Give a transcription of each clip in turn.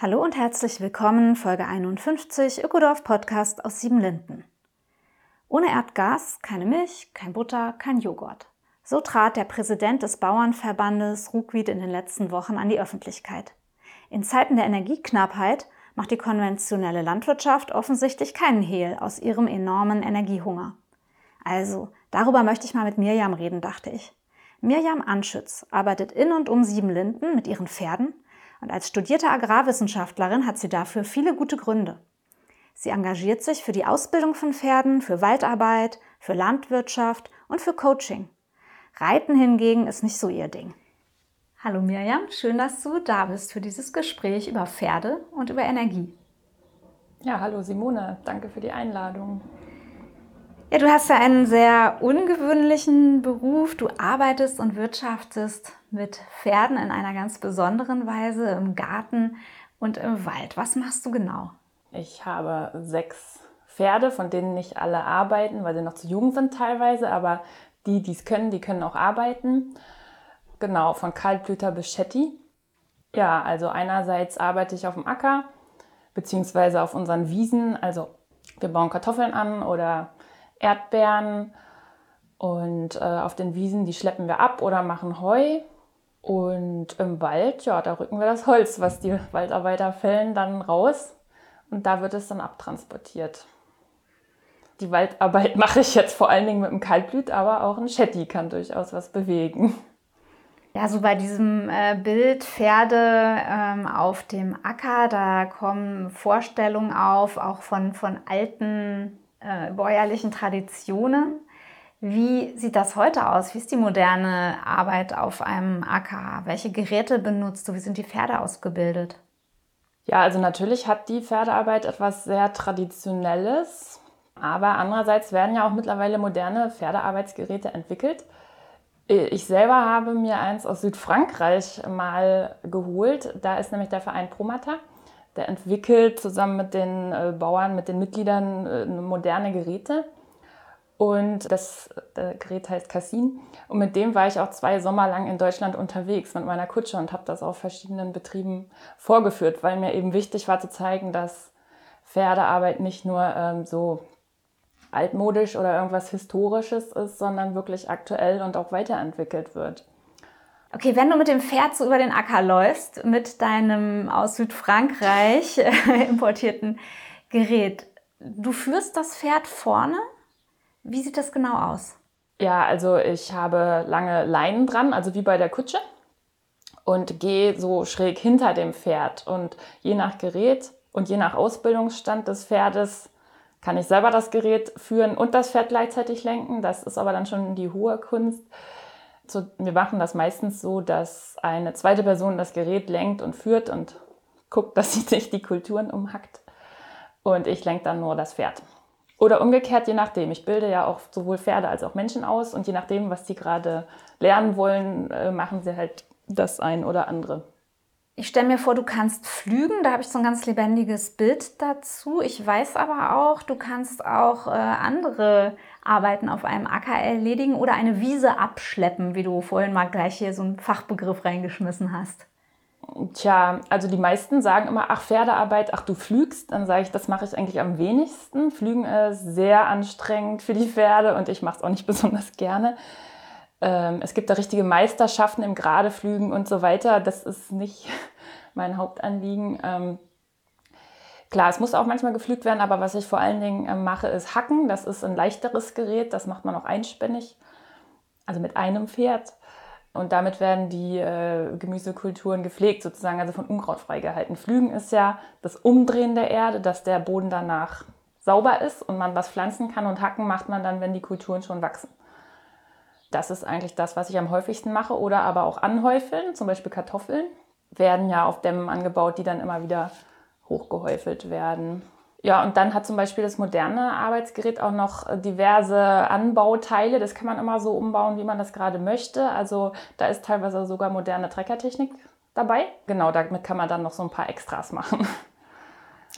Hallo und herzlich willkommen, Folge 51, Ökodorf Podcast aus Siebenlinden. Ohne Erdgas keine Milch, kein Butter, kein Joghurt. So trat der Präsident des Bauernverbandes Ruckwied in den letzten Wochen an die Öffentlichkeit. In Zeiten der Energieknappheit macht die konventionelle Landwirtschaft offensichtlich keinen Hehl aus ihrem enormen Energiehunger. Also, darüber möchte ich mal mit Mirjam reden, dachte ich. Mirjam Anschütz arbeitet in und um Siebenlinden mit ihren Pferden und als studierte Agrarwissenschaftlerin hat sie dafür viele gute Gründe. Sie engagiert sich für die Ausbildung von Pferden, für Waldarbeit, für Landwirtschaft und für Coaching. Reiten hingegen ist nicht so ihr Ding. Hallo Mirjam, schön, dass du da bist für dieses Gespräch über Pferde und über Energie. Ja, hallo Simone, danke für die Einladung. Ja, du hast ja einen sehr ungewöhnlichen Beruf. Du arbeitest und wirtschaftest mit Pferden in einer ganz besonderen Weise im Garten und im Wald. Was machst du genau? Ich habe sechs Pferde, von denen nicht alle arbeiten, weil sie noch zu jung sind teilweise, aber die, die es können, die können auch arbeiten. Genau, von Kaltblüter bis Shetty. Ja, also einerseits arbeite ich auf dem Acker, beziehungsweise auf unseren Wiesen. Also wir bauen Kartoffeln an oder Erdbeeren. Und äh, auf den Wiesen, die schleppen wir ab oder machen Heu. Und im Wald, ja, da rücken wir das Holz, was die Waldarbeiter fällen, dann raus. Und da wird es dann abtransportiert. Die Waldarbeit mache ich jetzt vor allen Dingen mit dem Kaltblüt, aber auch ein Shetty kann durchaus was bewegen. Ja, so bei diesem äh, Bild Pferde ähm, auf dem Acker, da kommen Vorstellungen auf, auch von, von alten äh, bäuerlichen Traditionen. Wie sieht das heute aus? Wie ist die moderne Arbeit auf einem Acker? Welche Geräte benutzt du? Wie sind die Pferde ausgebildet? Ja, also natürlich hat die Pferdearbeit etwas sehr Traditionelles, aber andererseits werden ja auch mittlerweile moderne Pferdearbeitsgeräte entwickelt. Ich selber habe mir eins aus Südfrankreich mal geholt. Da ist nämlich der Verein Promata. Der entwickelt zusammen mit den äh, Bauern, mit den Mitgliedern äh, moderne Geräte. Und das Gerät heißt Cassin. Und mit dem war ich auch zwei Sommer lang in Deutschland unterwegs mit meiner Kutsche und habe das auf verschiedenen Betrieben vorgeführt, weil mir eben wichtig war zu zeigen, dass Pferdearbeit nicht nur ähm, so altmodisch oder irgendwas Historisches ist, sondern wirklich aktuell und auch weiterentwickelt wird. Okay, wenn du mit dem Pferd so über den Acker läufst, mit deinem aus Südfrankreich importierten Gerät, du führst das Pferd vorne? Wie sieht das genau aus? Ja, also ich habe lange Leinen dran, also wie bei der Kutsche, und gehe so schräg hinter dem Pferd. Und je nach Gerät und je nach Ausbildungsstand des Pferdes kann ich selber das Gerät führen und das Pferd gleichzeitig lenken. Das ist aber dann schon die hohe Kunst. wir machen das meistens so, dass eine zweite Person das Gerät lenkt und führt und guckt, dass sie sich die Kulturen umhackt. Und ich lenke dann nur das Pferd. Oder umgekehrt, je nachdem. Ich bilde ja auch sowohl Pferde als auch Menschen aus und je nachdem, was sie gerade lernen wollen, äh, machen sie halt das ein oder andere. Ich stelle mir vor, du kannst flügen, da habe ich so ein ganz lebendiges Bild dazu. Ich weiß aber auch, du kannst auch äh, andere Arbeiten auf einem Acker erledigen oder eine Wiese abschleppen, wie du vorhin mal gleich hier so einen Fachbegriff reingeschmissen hast. Tja, also die meisten sagen immer, ach Pferdearbeit, ach du flügst. Dann sage ich, das mache ich eigentlich am wenigsten. Flügen ist sehr anstrengend für die Pferde und ich mache es auch nicht besonders gerne. Ähm, es gibt da richtige Meisterschaften im Geradeflügen und so weiter. Das ist nicht mein Hauptanliegen. Ähm, klar, es muss auch manchmal geflügt werden, aber was ich vor allen Dingen äh, mache, ist Hacken. Das ist ein leichteres Gerät, das macht man auch einspännig, also mit einem Pferd. Und damit werden die äh, Gemüsekulturen gepflegt, sozusagen, also von Unkraut freigehalten. Flügen ist ja das Umdrehen der Erde, dass der Boden danach sauber ist und man was pflanzen kann. Und Hacken macht man dann, wenn die Kulturen schon wachsen. Das ist eigentlich das, was ich am häufigsten mache. Oder aber auch anhäufeln, zum Beispiel Kartoffeln, werden ja auf Dämmen angebaut, die dann immer wieder hochgehäufelt werden. Ja, und dann hat zum Beispiel das moderne Arbeitsgerät auch noch diverse Anbauteile. Das kann man immer so umbauen, wie man das gerade möchte. Also da ist teilweise sogar moderne Treckertechnik dabei. Genau, damit kann man dann noch so ein paar Extras machen.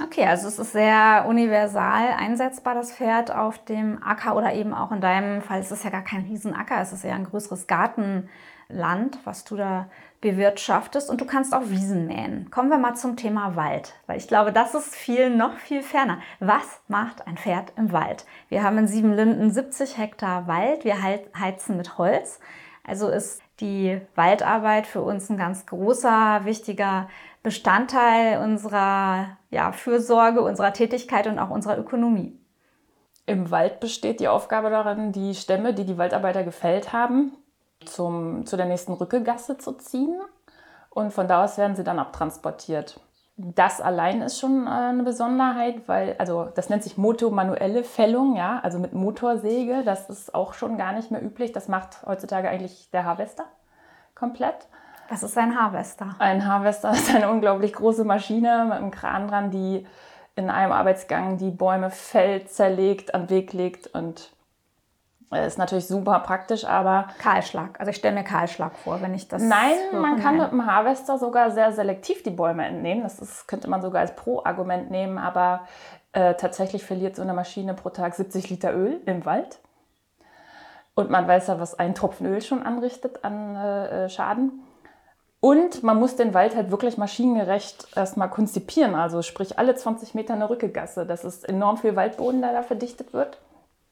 Okay, also es ist sehr universal einsetzbar, das Pferd auf dem Acker oder eben auch in deinem Fall, es ist ja gar kein Riesenacker, es ist ja ein größeres Gartenland, was du da bewirtschaftest und du kannst auch Wiesen mähen. Kommen wir mal zum Thema Wald, weil ich glaube, das ist viel, noch viel ferner. Was macht ein Pferd im Wald? Wir haben in Siebenlinden 70 Hektar Wald, wir heizen mit Holz. Also ist die Waldarbeit für uns ein ganz großer, wichtiger Bestandteil unserer ja, Fürsorge, unserer Tätigkeit und auch unserer Ökonomie. Im Wald besteht die Aufgabe darin, die Stämme, die die Waldarbeiter gefällt haben, zum, zu der nächsten Rückegasse zu ziehen. Und von da aus werden sie dann abtransportiert. Das allein ist schon äh, eine Besonderheit, weil, also das nennt sich motomanuelle Fällung, ja, also mit Motorsäge. Das ist auch schon gar nicht mehr üblich. Das macht heutzutage eigentlich der Harvester komplett. Was ist ein Harvester? Ein Harvester ist eine unglaublich große Maschine mit einem Kran dran, die in einem Arbeitsgang die Bäume fällt, zerlegt, an den Weg legt und ist natürlich super praktisch, aber. Kahlschlag. Also ich stelle mir Kahlschlag vor, wenn ich das. Nein, man kann mit dem Harvester sogar sehr selektiv die Bäume entnehmen. Das ist, könnte man sogar als Pro-Argument nehmen, aber äh, tatsächlich verliert so eine Maschine pro Tag 70 Liter Öl im Wald. Und man weiß ja, was ein Tropfen Öl schon anrichtet an äh, äh Schaden. Und man muss den Wald halt wirklich maschinengerecht erstmal konzipieren. Also sprich alle 20 Meter eine Rückegasse. Das ist enorm viel Waldboden, der da verdichtet wird.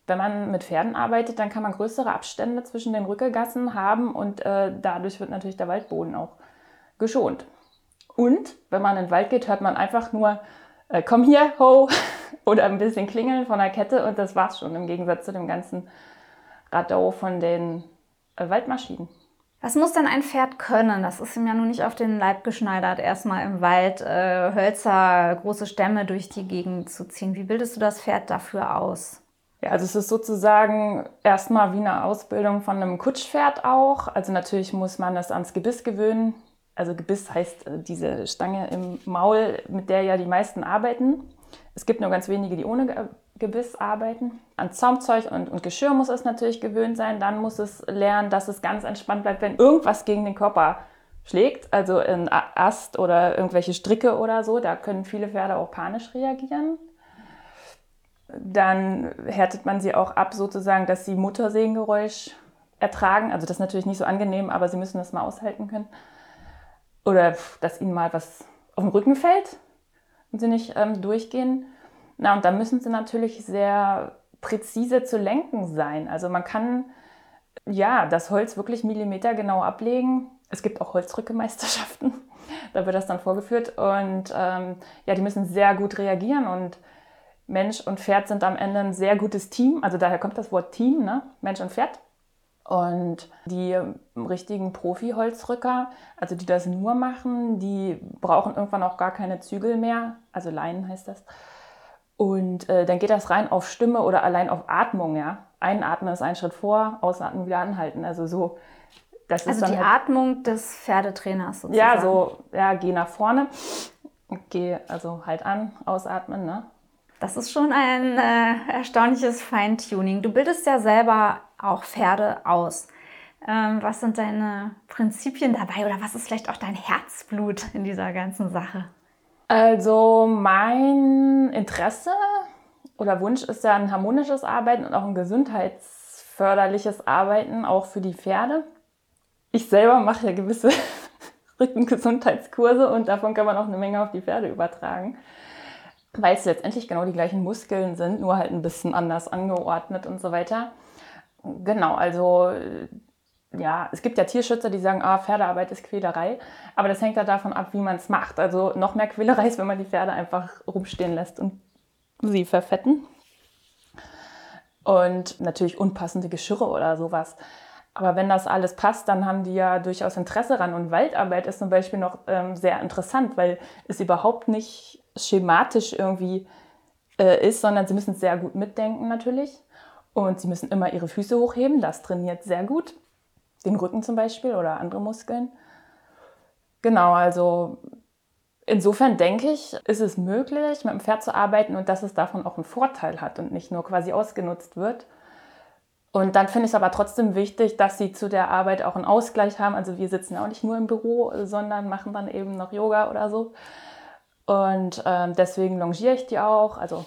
Wenn man mit Pferden arbeitet, dann kann man größere Abstände zwischen den Rückegassen haben und äh, dadurch wird natürlich der Waldboden auch geschont. Und wenn man in den Wald geht, hört man einfach nur, äh, komm hier, ho, oder ein bisschen klingeln von der Kette und das war's schon im Gegensatz zu dem ganzen Radau von den äh, Waldmaschinen. Was muss denn ein Pferd können? Das ist ihm ja nun nicht auf den Leib geschneidert, erstmal im Wald äh, Hölzer, große Stämme durch die Gegend zu ziehen. Wie bildest du das Pferd dafür aus? Ja, also es ist sozusagen erstmal wie eine Ausbildung von einem Kutschpferd auch. Also natürlich muss man das ans Gebiss gewöhnen. Also Gebiss heißt äh, diese Stange im Maul, mit der ja die meisten arbeiten. Es gibt nur ganz wenige, die ohne Gebiss arbeiten. An Zaumzeug und, und Geschirr muss es natürlich gewöhnt sein. Dann muss es lernen, dass es ganz entspannt bleibt, wenn irgendwas gegen den Körper schlägt. Also ein Ast oder irgendwelche Stricke oder so. Da können viele Pferde auch panisch reagieren. Dann härtet man sie auch ab, sozusagen, dass sie Muttersegengeräusch ertragen. Also das ist natürlich nicht so angenehm, aber sie müssen das mal aushalten können. Oder dass ihnen mal was auf den Rücken fällt und sie nicht ähm, durchgehen. Na, und da müssen sie natürlich sehr präzise zu lenken sein. Also man kann ja das Holz wirklich millimetergenau ablegen. Es gibt auch Holzrückemeisterschaften. da wird das dann vorgeführt. Und ähm, ja, die müssen sehr gut reagieren und Mensch und Pferd sind am Ende ein sehr gutes Team. Also daher kommt das Wort Team, ne? Mensch und Pferd. Und die richtigen Profi-Holzrücker, also die das nur machen, die brauchen irgendwann auch gar keine Zügel mehr. Also Leinen heißt das. Und äh, dann geht das rein auf Stimme oder allein auf Atmung, ja. Einatmen ist ein Schritt vor, ausatmen wieder anhalten. Also so. Das ist also die halt, Atmung des Pferdetrainers sozusagen. Ja, so, ja, geh nach vorne, geh also halt an, ausatmen, ne? Das ist schon ein äh, erstaunliches Feintuning. Du bildest ja selber auch Pferde aus. Ähm, was sind deine Prinzipien dabei oder was ist vielleicht auch dein Herzblut in dieser ganzen Sache? Also mein Interesse oder Wunsch ist ja ein harmonisches Arbeiten und auch ein gesundheitsförderliches Arbeiten, auch für die Pferde. Ich selber mache ja gewisse Rückengesundheitskurse und davon kann man auch eine Menge auf die Pferde übertragen weil es letztendlich genau die gleichen Muskeln sind, nur halt ein bisschen anders angeordnet und so weiter. Genau, also ja, es gibt ja Tierschützer, die sagen, ah, Pferdearbeit ist Quälerei, aber das hängt ja davon ab, wie man es macht. Also noch mehr Quälerei ist, wenn man die Pferde einfach rumstehen lässt und sie verfetten. Und natürlich unpassende Geschirre oder sowas. Aber wenn das alles passt, dann haben die ja durchaus Interesse ran. Und Waldarbeit ist zum Beispiel noch ähm, sehr interessant, weil es überhaupt nicht schematisch irgendwie äh, ist, sondern sie müssen sehr gut mitdenken natürlich. Und sie müssen immer ihre Füße hochheben. Das trainiert sehr gut. Den Rücken zum Beispiel oder andere Muskeln. Genau, also insofern denke ich, ist es möglich, mit dem Pferd zu arbeiten und dass es davon auch einen Vorteil hat und nicht nur quasi ausgenutzt wird. Und dann finde ich es aber trotzdem wichtig, dass sie zu der Arbeit auch einen Ausgleich haben. Also wir sitzen auch nicht nur im Büro, sondern machen dann eben noch Yoga oder so. Und ähm, deswegen longiere ich die auch. Also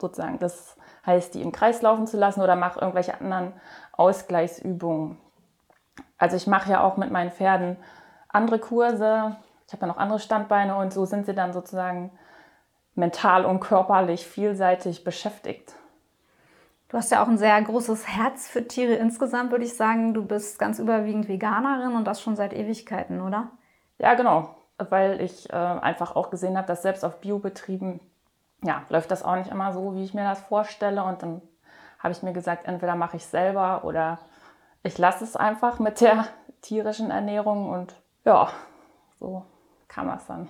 sozusagen, das heißt, die im Kreis laufen zu lassen oder mache irgendwelche anderen Ausgleichsübungen. Also ich mache ja auch mit meinen Pferden andere Kurse. Ich habe ja noch andere Standbeine und so sind sie dann sozusagen mental und körperlich vielseitig beschäftigt. Du hast ja auch ein sehr großes Herz für Tiere insgesamt, würde ich sagen. Du bist ganz überwiegend Veganerin und das schon seit Ewigkeiten, oder? Ja, genau. Weil ich äh, einfach auch gesehen habe, dass selbst auf Biobetrieben, ja, läuft das auch nicht immer so, wie ich mir das vorstelle. Und dann habe ich mir gesagt, entweder mache ich selber oder ich lasse es einfach mit der tierischen Ernährung. Und ja, so kam das dann.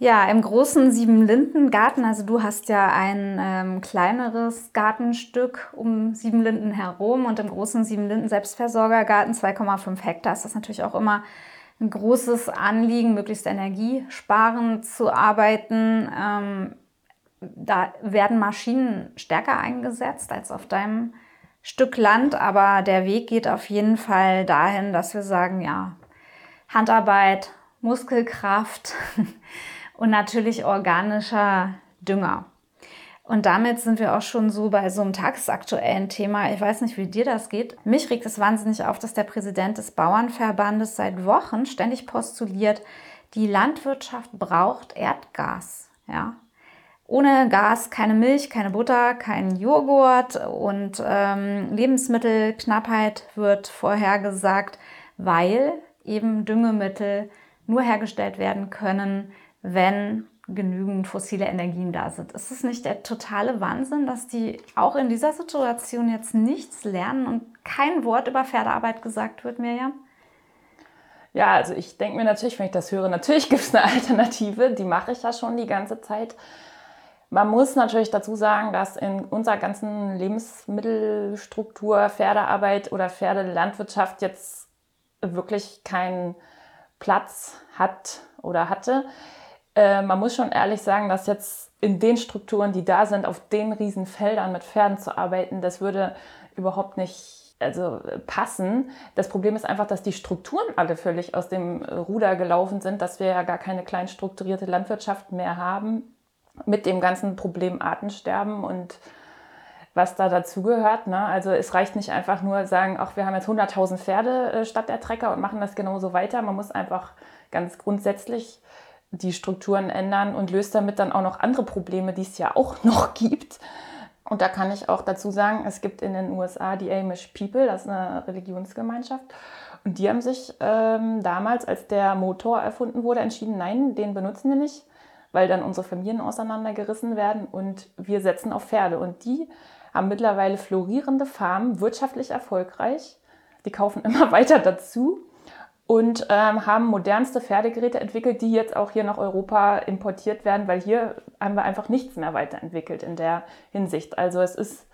Ja, im großen Siebenlinden-Garten, also du hast ja ein ähm, kleineres Gartenstück um Siebenlinden herum und im großen Siebenlinden-Selbstversorgergarten 2,5 Hektar ist das natürlich auch immer ein großes Anliegen, möglichst energiesparend zu arbeiten. Ähm, da werden Maschinen stärker eingesetzt als auf deinem Stück Land, aber der Weg geht auf jeden Fall dahin, dass wir sagen, ja, Handarbeit, Muskelkraft, und natürlich organischer Dünger. Und damit sind wir auch schon so bei so einem tagesaktuellen Thema. Ich weiß nicht, wie dir das geht. Mich regt es wahnsinnig auf, dass der Präsident des Bauernverbandes seit Wochen ständig postuliert, die Landwirtschaft braucht Erdgas. Ja? Ohne Gas keine Milch, keine Butter, kein Joghurt und ähm, Lebensmittelknappheit wird vorhergesagt, weil eben Düngemittel nur hergestellt werden können, wenn genügend fossile Energien da sind. Ist es nicht der totale Wahnsinn, dass die auch in dieser Situation jetzt nichts lernen und kein Wort über Pferdearbeit gesagt wird, Mirjam? Ja, also ich denke mir natürlich, wenn ich das höre, natürlich gibt es eine Alternative, die mache ich ja schon die ganze Zeit. Man muss natürlich dazu sagen, dass in unserer ganzen Lebensmittelstruktur Pferdearbeit oder Pferdelandwirtschaft jetzt wirklich keinen Platz hat oder hatte. Äh, man muss schon ehrlich sagen, dass jetzt in den Strukturen, die da sind, auf den riesen Feldern mit Pferden zu arbeiten, das würde überhaupt nicht also, passen. Das Problem ist einfach, dass die Strukturen alle völlig aus dem Ruder gelaufen sind, dass wir ja gar keine klein strukturierte Landwirtschaft mehr haben mit dem ganzen Problem Artensterben und was da dazugehört. Ne? Also es reicht nicht einfach nur sagen, ach, wir haben jetzt 100.000 Pferde äh, statt der Trecker und machen das genauso weiter. Man muss einfach ganz grundsätzlich die Strukturen ändern und löst damit dann auch noch andere Probleme, die es ja auch noch gibt. Und da kann ich auch dazu sagen, es gibt in den USA die Amish People, das ist eine Religionsgemeinschaft. Und die haben sich ähm, damals, als der Motor erfunden wurde, entschieden, nein, den benutzen wir nicht, weil dann unsere Familien auseinandergerissen werden und wir setzen auf Pferde. Und die haben mittlerweile florierende Farmen, wirtschaftlich erfolgreich. Die kaufen immer weiter dazu und ähm, haben modernste Pferdegeräte entwickelt, die jetzt auch hier nach Europa importiert werden, weil hier haben wir einfach nichts mehr weiterentwickelt in der Hinsicht. Also es ist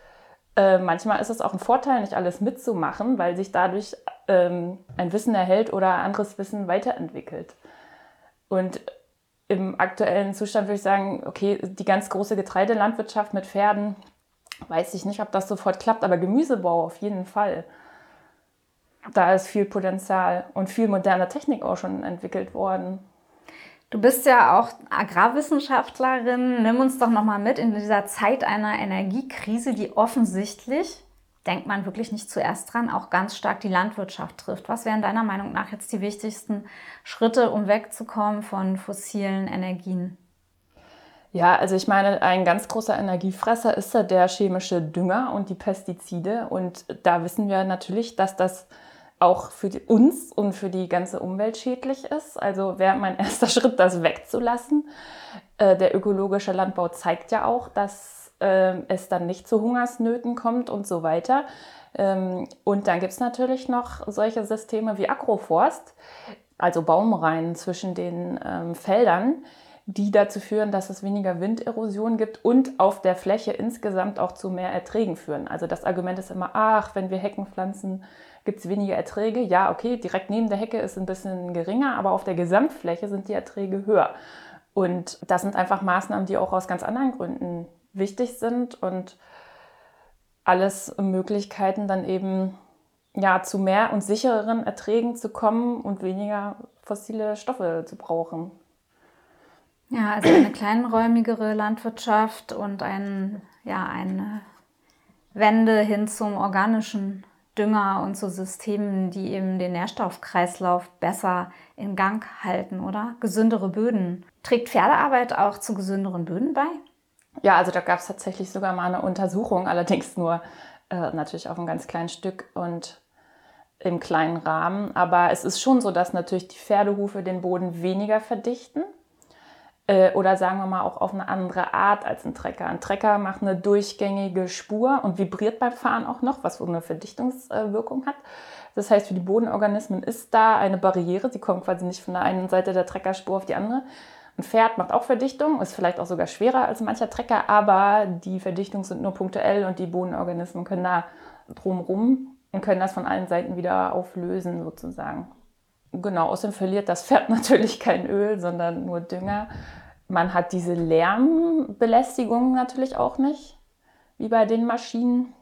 äh, manchmal ist es auch ein Vorteil, nicht alles mitzumachen, weil sich dadurch ähm, ein Wissen erhält oder anderes Wissen weiterentwickelt. Und im aktuellen Zustand würde ich sagen, okay, die ganz große Getreidelandwirtschaft mit Pferden, weiß ich nicht, ob das sofort klappt, aber Gemüsebau auf jeden Fall da ist viel Potenzial und viel moderne Technik auch schon entwickelt worden. Du bist ja auch Agrarwissenschaftlerin. Nimm uns doch noch mal mit in dieser Zeit einer Energiekrise, die offensichtlich, denkt man wirklich nicht zuerst dran, auch ganz stark die Landwirtschaft trifft. Was wären deiner Meinung nach jetzt die wichtigsten Schritte, um wegzukommen von fossilen Energien? Ja, also ich meine, ein ganz großer Energiefresser ist ja der chemische Dünger und die Pestizide. Und da wissen wir natürlich, dass das auch für uns und für die ganze Umwelt schädlich ist. Also wäre mein erster Schritt, das wegzulassen. Äh, der ökologische Landbau zeigt ja auch, dass äh, es dann nicht zu Hungersnöten kommt und so weiter. Ähm, und dann gibt es natürlich noch solche Systeme wie Agroforst, also Baumreihen zwischen den ähm, Feldern, die dazu führen, dass es weniger Winderosion gibt und auf der Fläche insgesamt auch zu mehr Erträgen führen. Also das Argument ist immer, ach, wenn wir Hecken pflanzen, gibt es weniger Erträge. Ja, okay, direkt neben der Hecke ist ein bisschen geringer, aber auf der Gesamtfläche sind die Erträge höher. Und das sind einfach Maßnahmen, die auch aus ganz anderen Gründen wichtig sind und alles Möglichkeiten dann eben ja, zu mehr und sichereren Erträgen zu kommen und weniger fossile Stoffe zu brauchen. Ja, also eine kleinräumigere Landwirtschaft und ein, ja, eine Wende hin zum organischen Dünger und zu Systemen, die eben den Nährstoffkreislauf besser in Gang halten, oder? Gesündere Böden. Trägt Pferdearbeit auch zu gesünderen Böden bei? Ja, also da gab es tatsächlich sogar mal eine Untersuchung, allerdings nur äh, natürlich auf einem ganz kleinen Stück und im kleinen Rahmen. Aber es ist schon so, dass natürlich die Pferdehufe den Boden weniger verdichten. Äh, oder sagen wir mal auch auf eine andere Art als ein Trecker. Ein Trecker macht eine durchgängige Spur und vibriert beim Fahren auch noch, was so eine Verdichtungswirkung hat. Das heißt, für die Bodenorganismen ist da eine Barriere. Sie kommen quasi nicht von der einen Seite der Treckerspur auf die andere. Ein Pferd macht auch Verdichtung, ist vielleicht auch sogar schwerer als mancher Trecker, aber die Verdichtung sind nur punktuell und die Bodenorganismen können da drumrum und können das von allen Seiten wieder auflösen sozusagen. Genau, außerdem verliert das Pferd natürlich kein Öl, sondern nur Dünger. Man hat diese Lärmbelästigung natürlich auch nicht, wie bei den Maschinen.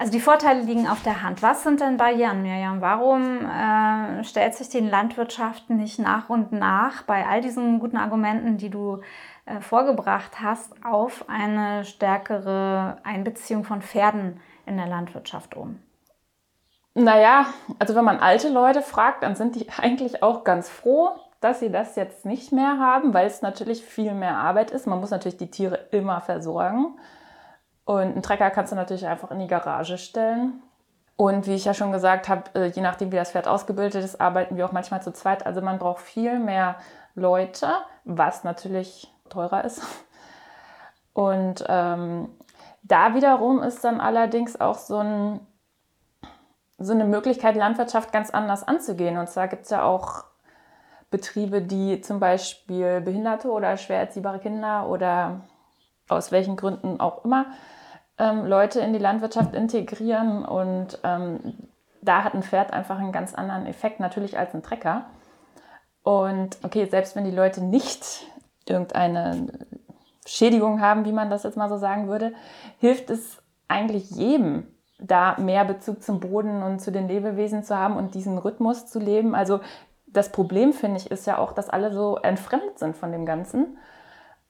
Also die Vorteile liegen auf der Hand. Was sind denn Barrieren, Mirjam? Warum äh, stellt sich den Landwirtschaften nicht nach und nach bei all diesen guten Argumenten, die du äh, vorgebracht hast, auf eine stärkere Einbeziehung von Pferden in der Landwirtschaft um? Naja, also wenn man alte Leute fragt, dann sind die eigentlich auch ganz froh, dass sie das jetzt nicht mehr haben, weil es natürlich viel mehr Arbeit ist. Man muss natürlich die Tiere immer versorgen. Und einen Trecker kannst du natürlich einfach in die Garage stellen. Und wie ich ja schon gesagt habe, äh, je nachdem, wie das Pferd ausgebildet ist, arbeiten wir auch manchmal zu zweit. Also man braucht viel mehr Leute, was natürlich teurer ist. Und ähm, da wiederum ist dann allerdings auch so ein so eine Möglichkeit, Landwirtschaft ganz anders anzugehen. Und zwar gibt es ja auch Betriebe, die zum Beispiel behinderte oder schwer erziehbare Kinder oder aus welchen Gründen auch immer ähm, Leute in die Landwirtschaft integrieren. Und ähm, da hat ein Pferd einfach einen ganz anderen Effekt natürlich als ein Trecker. Und okay, selbst wenn die Leute nicht irgendeine Schädigung haben, wie man das jetzt mal so sagen würde, hilft es eigentlich jedem, da mehr Bezug zum Boden und zu den Lebewesen zu haben und diesen Rhythmus zu leben. Also das Problem, finde ich, ist ja auch, dass alle so entfremdet sind von dem Ganzen.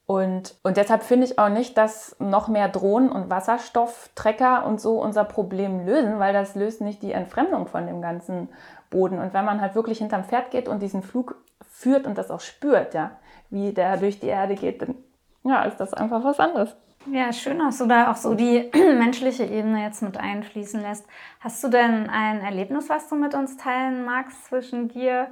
Und, und deshalb finde ich auch nicht, dass noch mehr Drohnen und Wasserstofftrecker und so unser Problem lösen, weil das löst nicht die Entfremdung von dem ganzen Boden. Und wenn man halt wirklich hinterm Pferd geht und diesen Flug führt und das auch spürt, ja, wie der durch die Erde geht, dann ja, ist das einfach was anderes. Ja, schön, dass du da auch so die menschliche Ebene jetzt mit einfließen lässt. Hast du denn ein Erlebnis, was du mit uns teilen magst zwischen dir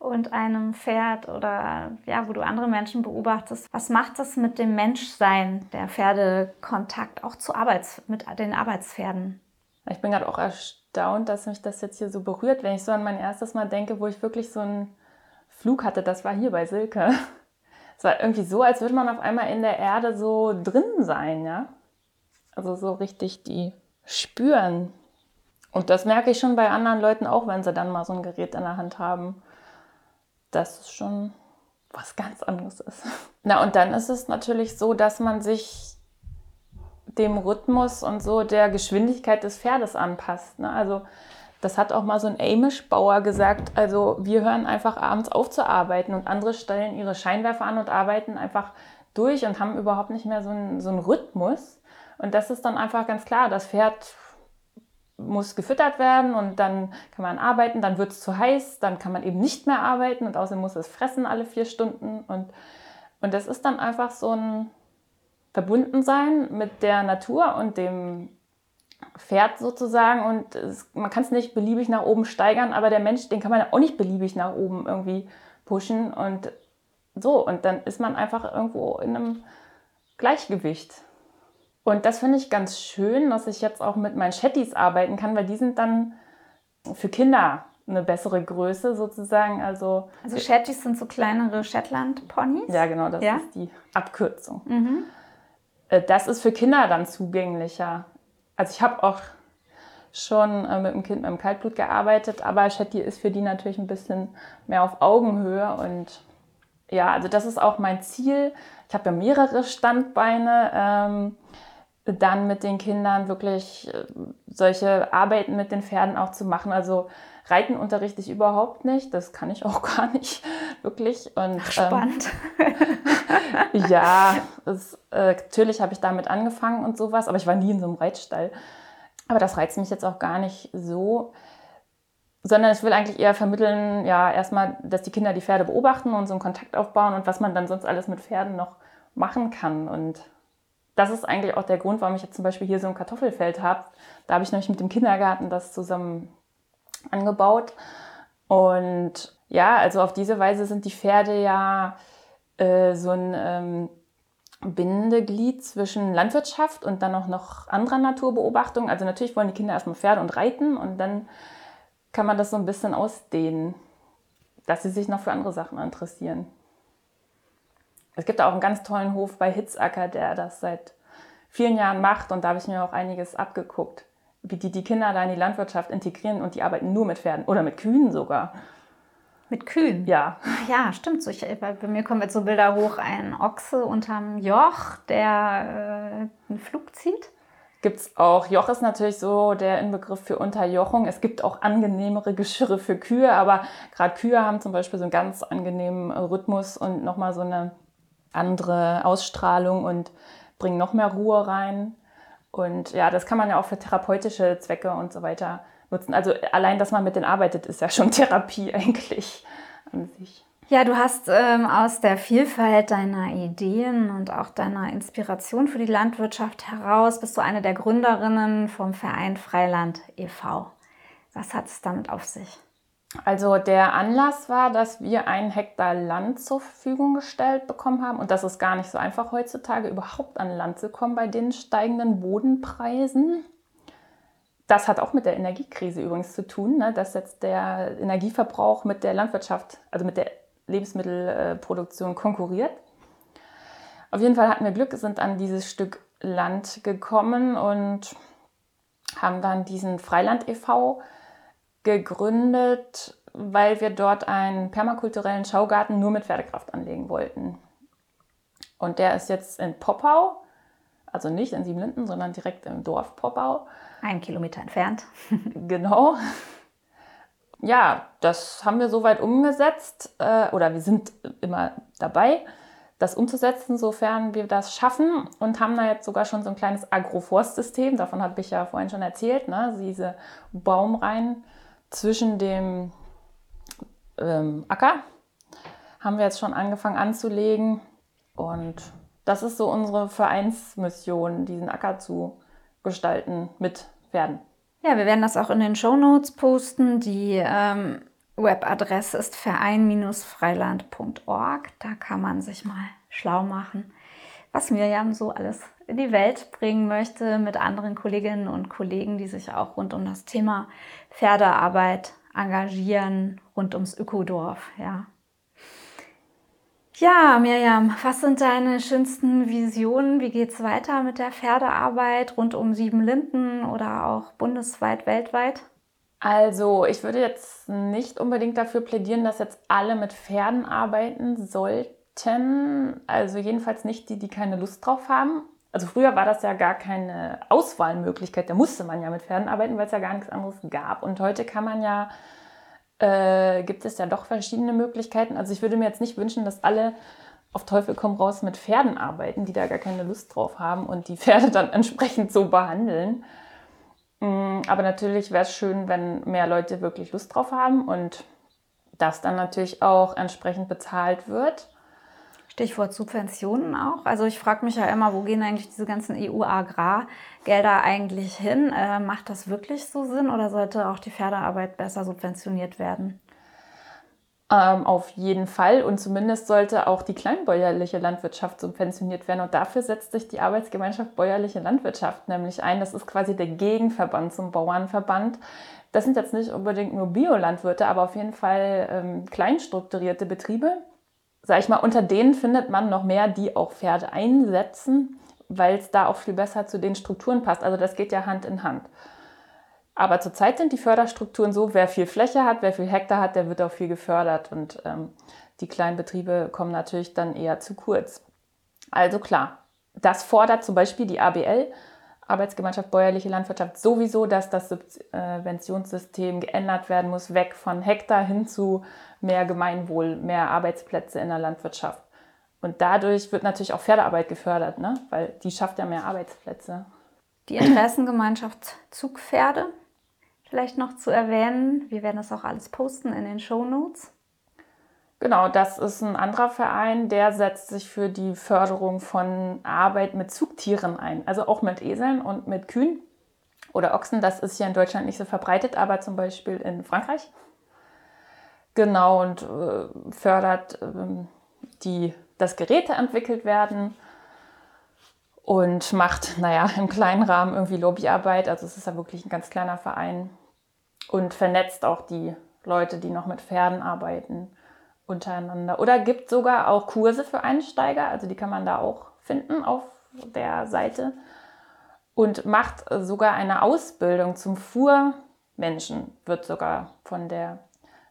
und einem Pferd oder ja, wo du andere Menschen beobachtest? Was macht das mit dem Menschsein, der Pferdekontakt auch zu Arbeits mit den Arbeitspferden? Ich bin gerade auch erstaunt, dass mich das jetzt hier so berührt, wenn ich so an mein erstes Mal denke, wo ich wirklich so einen Flug hatte. Das war hier bei Silke. Es war irgendwie so, als würde man auf einmal in der Erde so drin sein, ja. Also so richtig die spüren. Und das merke ich schon bei anderen Leuten auch, wenn sie dann mal so ein Gerät in der Hand haben, dass es schon was ganz anderes ist. Na, und dann ist es natürlich so, dass man sich dem Rhythmus und so der Geschwindigkeit des Pferdes anpasst. Ne? Also das hat auch mal so ein Amish-Bauer gesagt. Also wir hören einfach abends auf zu arbeiten und andere stellen ihre Scheinwerfer an und arbeiten einfach durch und haben überhaupt nicht mehr so einen, so einen Rhythmus. Und das ist dann einfach ganz klar. Das Pferd muss gefüttert werden und dann kann man arbeiten, dann wird es zu heiß, dann kann man eben nicht mehr arbeiten und außerdem muss es fressen alle vier Stunden. Und, und das ist dann einfach so ein Verbundensein mit der Natur und dem Pferd sozusagen und es, man kann es nicht beliebig nach oben steigern, aber der Mensch, den kann man auch nicht beliebig nach oben irgendwie pushen und so. Und dann ist man einfach irgendwo in einem Gleichgewicht. Und das finde ich ganz schön, dass ich jetzt auch mit meinen Chatties arbeiten kann, weil die sind dann für Kinder eine bessere Größe sozusagen. Also, also Shetties sind so kleinere Shetland-Ponys? Ja, genau, das ja? ist die Abkürzung. Mhm. Äh, das ist für Kinder dann zugänglicher. Also ich habe auch schon äh, mit dem Kind mit dem Kaltblut gearbeitet, aber Shetty ist für die natürlich ein bisschen mehr auf Augenhöhe und ja, also das ist auch mein Ziel. Ich habe ja mehrere Standbeine. Ähm, dann mit den Kindern wirklich äh, solche Arbeiten mit den Pferden auch zu machen. Also Reiten unterrichte ich überhaupt nicht, das kann ich auch gar nicht wirklich. Und, Ach, spannend. Ähm, ja, es, äh, natürlich habe ich damit angefangen und sowas, aber ich war nie in so einem Reitstall. Aber das reizt mich jetzt auch gar nicht so, sondern ich will eigentlich eher vermitteln, ja, erstmal, dass die Kinder die Pferde beobachten und so einen Kontakt aufbauen und was man dann sonst alles mit Pferden noch machen kann. Und das ist eigentlich auch der Grund, warum ich jetzt zum Beispiel hier so ein Kartoffelfeld habe. Da habe ich nämlich mit dem Kindergarten das zusammen angebaut. Und ja, also auf diese Weise sind die Pferde ja äh, so ein ähm, Bindeglied zwischen Landwirtschaft und dann auch noch anderer Naturbeobachtung. Also natürlich wollen die Kinder erstmal Pferde und reiten und dann kann man das so ein bisschen ausdehnen, dass sie sich noch für andere Sachen interessieren. Es gibt auch einen ganz tollen Hof bei Hitzacker, der das seit vielen Jahren macht und da habe ich mir auch einiges abgeguckt, wie die die Kinder da in die Landwirtschaft integrieren und die arbeiten nur mit Pferden oder mit Kühen sogar. Mit Kühen? Ja. Ja, stimmt. So, ich, bei, mir kommen jetzt so Bilder hoch, ein Ochse unterm Joch, der äh, einen Flug zieht. Gibt es auch. Joch ist natürlich so der Inbegriff für Unterjochung. Es gibt auch angenehmere Geschirre für Kühe, aber gerade Kühe haben zum Beispiel so einen ganz angenehmen Rhythmus und nochmal so eine andere Ausstrahlung und bringen noch mehr Ruhe rein. Und ja, das kann man ja auch für therapeutische Zwecke und so weiter nutzen. Also allein, dass man mit denen arbeitet, ist ja schon Therapie eigentlich an sich. Ja, du hast ähm, aus der Vielfalt deiner Ideen und auch deiner Inspiration für die Landwirtschaft heraus, bist du eine der Gründerinnen vom Verein Freiland e.V. Was hat es damit auf sich? Also der Anlass war, dass wir einen Hektar Land zur Verfügung gestellt bekommen haben und das ist gar nicht so einfach heutzutage überhaupt an Land zu kommen bei den steigenden Bodenpreisen. Das hat auch mit der Energiekrise übrigens zu tun, ne, dass jetzt der Energieverbrauch mit der Landwirtschaft, also mit der Lebensmittelproduktion konkurriert. Auf jeden Fall hatten wir Glück, sind an dieses Stück Land gekommen und haben dann diesen Freiland e.V. gegründet, weil wir dort einen permakulturellen Schaugarten nur mit Pferdekraft anlegen wollten. Und der ist jetzt in Poppau, also nicht in Siebenlinden, sondern direkt im Dorf Poppau. Ein Kilometer entfernt. genau. Ja, das haben wir soweit umgesetzt äh, oder wir sind immer dabei, das umzusetzen, sofern wir das schaffen und haben da jetzt sogar schon so ein kleines Agroforstsystem, davon habe ich ja vorhin schon erzählt, ne? diese Baumreihen zwischen dem ähm, Acker haben wir jetzt schon angefangen anzulegen und das ist so unsere Vereinsmission, diesen Acker zu gestalten mit Pferden. Ja, wir werden das auch in den Show Notes posten. Die ähm, Webadresse ist verein-freiland.org. Da kann man sich mal schlau machen, was Miriam so alles in die Welt bringen möchte mit anderen Kolleginnen und Kollegen, die sich auch rund um das Thema Pferdearbeit engagieren, rund ums Ökodorf. Ja. Ja, Mirjam, was sind deine schönsten Visionen? Wie geht es weiter mit der Pferdearbeit rund um Siebenlinden oder auch bundesweit, weltweit? Also, ich würde jetzt nicht unbedingt dafür plädieren, dass jetzt alle mit Pferden arbeiten sollten. Also jedenfalls nicht die, die keine Lust drauf haben. Also früher war das ja gar keine Auswahlmöglichkeit. Da musste man ja mit Pferden arbeiten, weil es ja gar nichts anderes gab. Und heute kann man ja äh, gibt es ja doch verschiedene Möglichkeiten. Also ich würde mir jetzt nicht wünschen, dass alle auf Teufel komm raus mit Pferden arbeiten, die da gar keine Lust drauf haben und die Pferde dann entsprechend so behandeln. Mm, aber natürlich wäre es schön, wenn mehr Leute wirklich Lust drauf haben und das dann natürlich auch entsprechend bezahlt wird. Stichwort Subventionen auch. Also ich frage mich ja immer, wo gehen eigentlich diese ganzen EU-Agrargelder eigentlich hin? Äh, macht das wirklich so Sinn oder sollte auch die Pferdearbeit besser subventioniert werden? Ähm, auf jeden Fall. Und zumindest sollte auch die kleinbäuerliche Landwirtschaft subventioniert werden. Und dafür setzt sich die Arbeitsgemeinschaft Bäuerliche Landwirtschaft nämlich ein. Das ist quasi der Gegenverband zum Bauernverband. Das sind jetzt nicht unbedingt nur Biolandwirte, aber auf jeden Fall ähm, kleinstrukturierte Betriebe. Sag ich mal, unter denen findet man noch mehr, die auch Pferde einsetzen, weil es da auch viel besser zu den Strukturen passt. Also das geht ja Hand in Hand. Aber zurzeit sind die Förderstrukturen so, wer viel Fläche hat, wer viel Hektar hat, der wird auch viel gefördert. Und ähm, die kleinen Betriebe kommen natürlich dann eher zu kurz. Also klar, das fordert zum Beispiel die ABL, Arbeitsgemeinschaft Bäuerliche Landwirtschaft, sowieso, dass das Subventionssystem geändert werden muss, weg von Hektar hin zu mehr Gemeinwohl, mehr Arbeitsplätze in der Landwirtschaft. Und dadurch wird natürlich auch Pferdearbeit gefördert, ne? weil die schafft ja mehr Arbeitsplätze. Die Interessengemeinschaft Zugpferde vielleicht noch zu erwähnen. Wir werden das auch alles posten in den Show Notes. Genau, das ist ein anderer Verein, der setzt sich für die Förderung von Arbeit mit Zugtieren ein. Also auch mit Eseln und mit Kühen oder Ochsen. Das ist hier in Deutschland nicht so verbreitet, aber zum Beispiel in Frankreich. Genau, und äh, fördert, äh, die, dass Geräte entwickelt werden und macht, naja, im kleinen Rahmen irgendwie Lobbyarbeit. Also es ist ja wirklich ein ganz kleiner Verein und vernetzt auch die Leute, die noch mit Pferden arbeiten untereinander. Oder gibt sogar auch Kurse für Einsteiger, also die kann man da auch finden auf der Seite. Und macht sogar eine Ausbildung zum Fuhrmenschen, wird sogar von der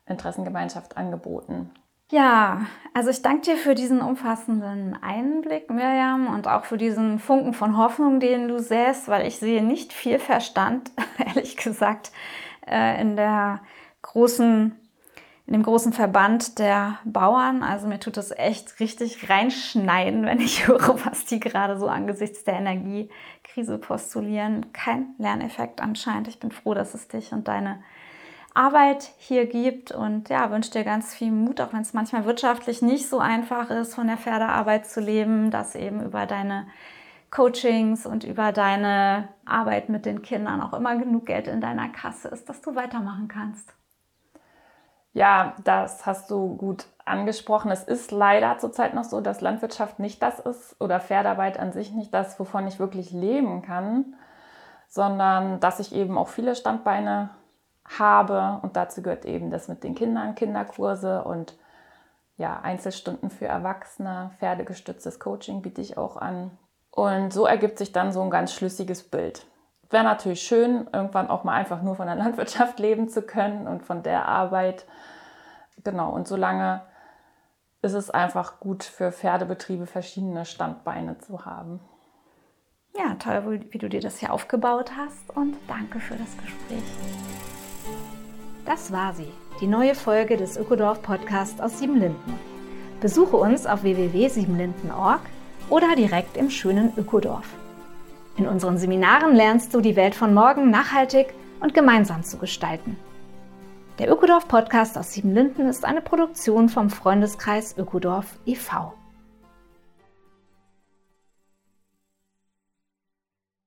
Interessengemeinschaft angeboten. Ja, also ich danke dir für diesen umfassenden Einblick, Mirjam, und auch für diesen Funken von Hoffnung, den du säst, weil ich sehe nicht viel Verstand, ehrlich gesagt, äh, in der großen, in dem großen Verband der Bauern. Also mir tut das echt richtig reinschneiden, wenn ich höre, was die gerade so angesichts der Energiekrise postulieren. Kein Lerneffekt anscheinend. Ich bin froh, dass es dich und deine Arbeit hier gibt und ja, wünsche dir ganz viel Mut, auch wenn es manchmal wirtschaftlich nicht so einfach ist, von der Pferdearbeit zu leben, dass eben über deine Coachings und über deine Arbeit mit den Kindern auch immer genug Geld in deiner Kasse ist, dass du weitermachen kannst. Ja, das hast du gut angesprochen. Es ist leider zurzeit noch so, dass Landwirtschaft nicht das ist oder Pferdearbeit an sich nicht das, wovon ich wirklich leben kann, sondern dass ich eben auch viele Standbeine habe und dazu gehört eben das mit den Kindern, Kinderkurse und ja, Einzelstunden für Erwachsene, pferdegestütztes Coaching biete ich auch an. Und so ergibt sich dann so ein ganz schlüssiges Bild. Wäre natürlich schön, irgendwann auch mal einfach nur von der Landwirtschaft leben zu können und von der Arbeit. Genau, und solange ist es einfach gut für Pferdebetriebe verschiedene Standbeine zu haben. Ja, toll, wie du dir das hier aufgebaut hast und danke für das Gespräch. Das war sie, die neue Folge des Ökodorf Podcasts aus Siebenlinden. Besuche uns auf www.siebenlinden.org oder direkt im schönen Ökodorf. In unseren Seminaren lernst du die Welt von morgen nachhaltig und gemeinsam zu gestalten. Der Ökodorf Podcast aus Siebenlinden ist eine Produktion vom Freundeskreis Ökodorf e.V.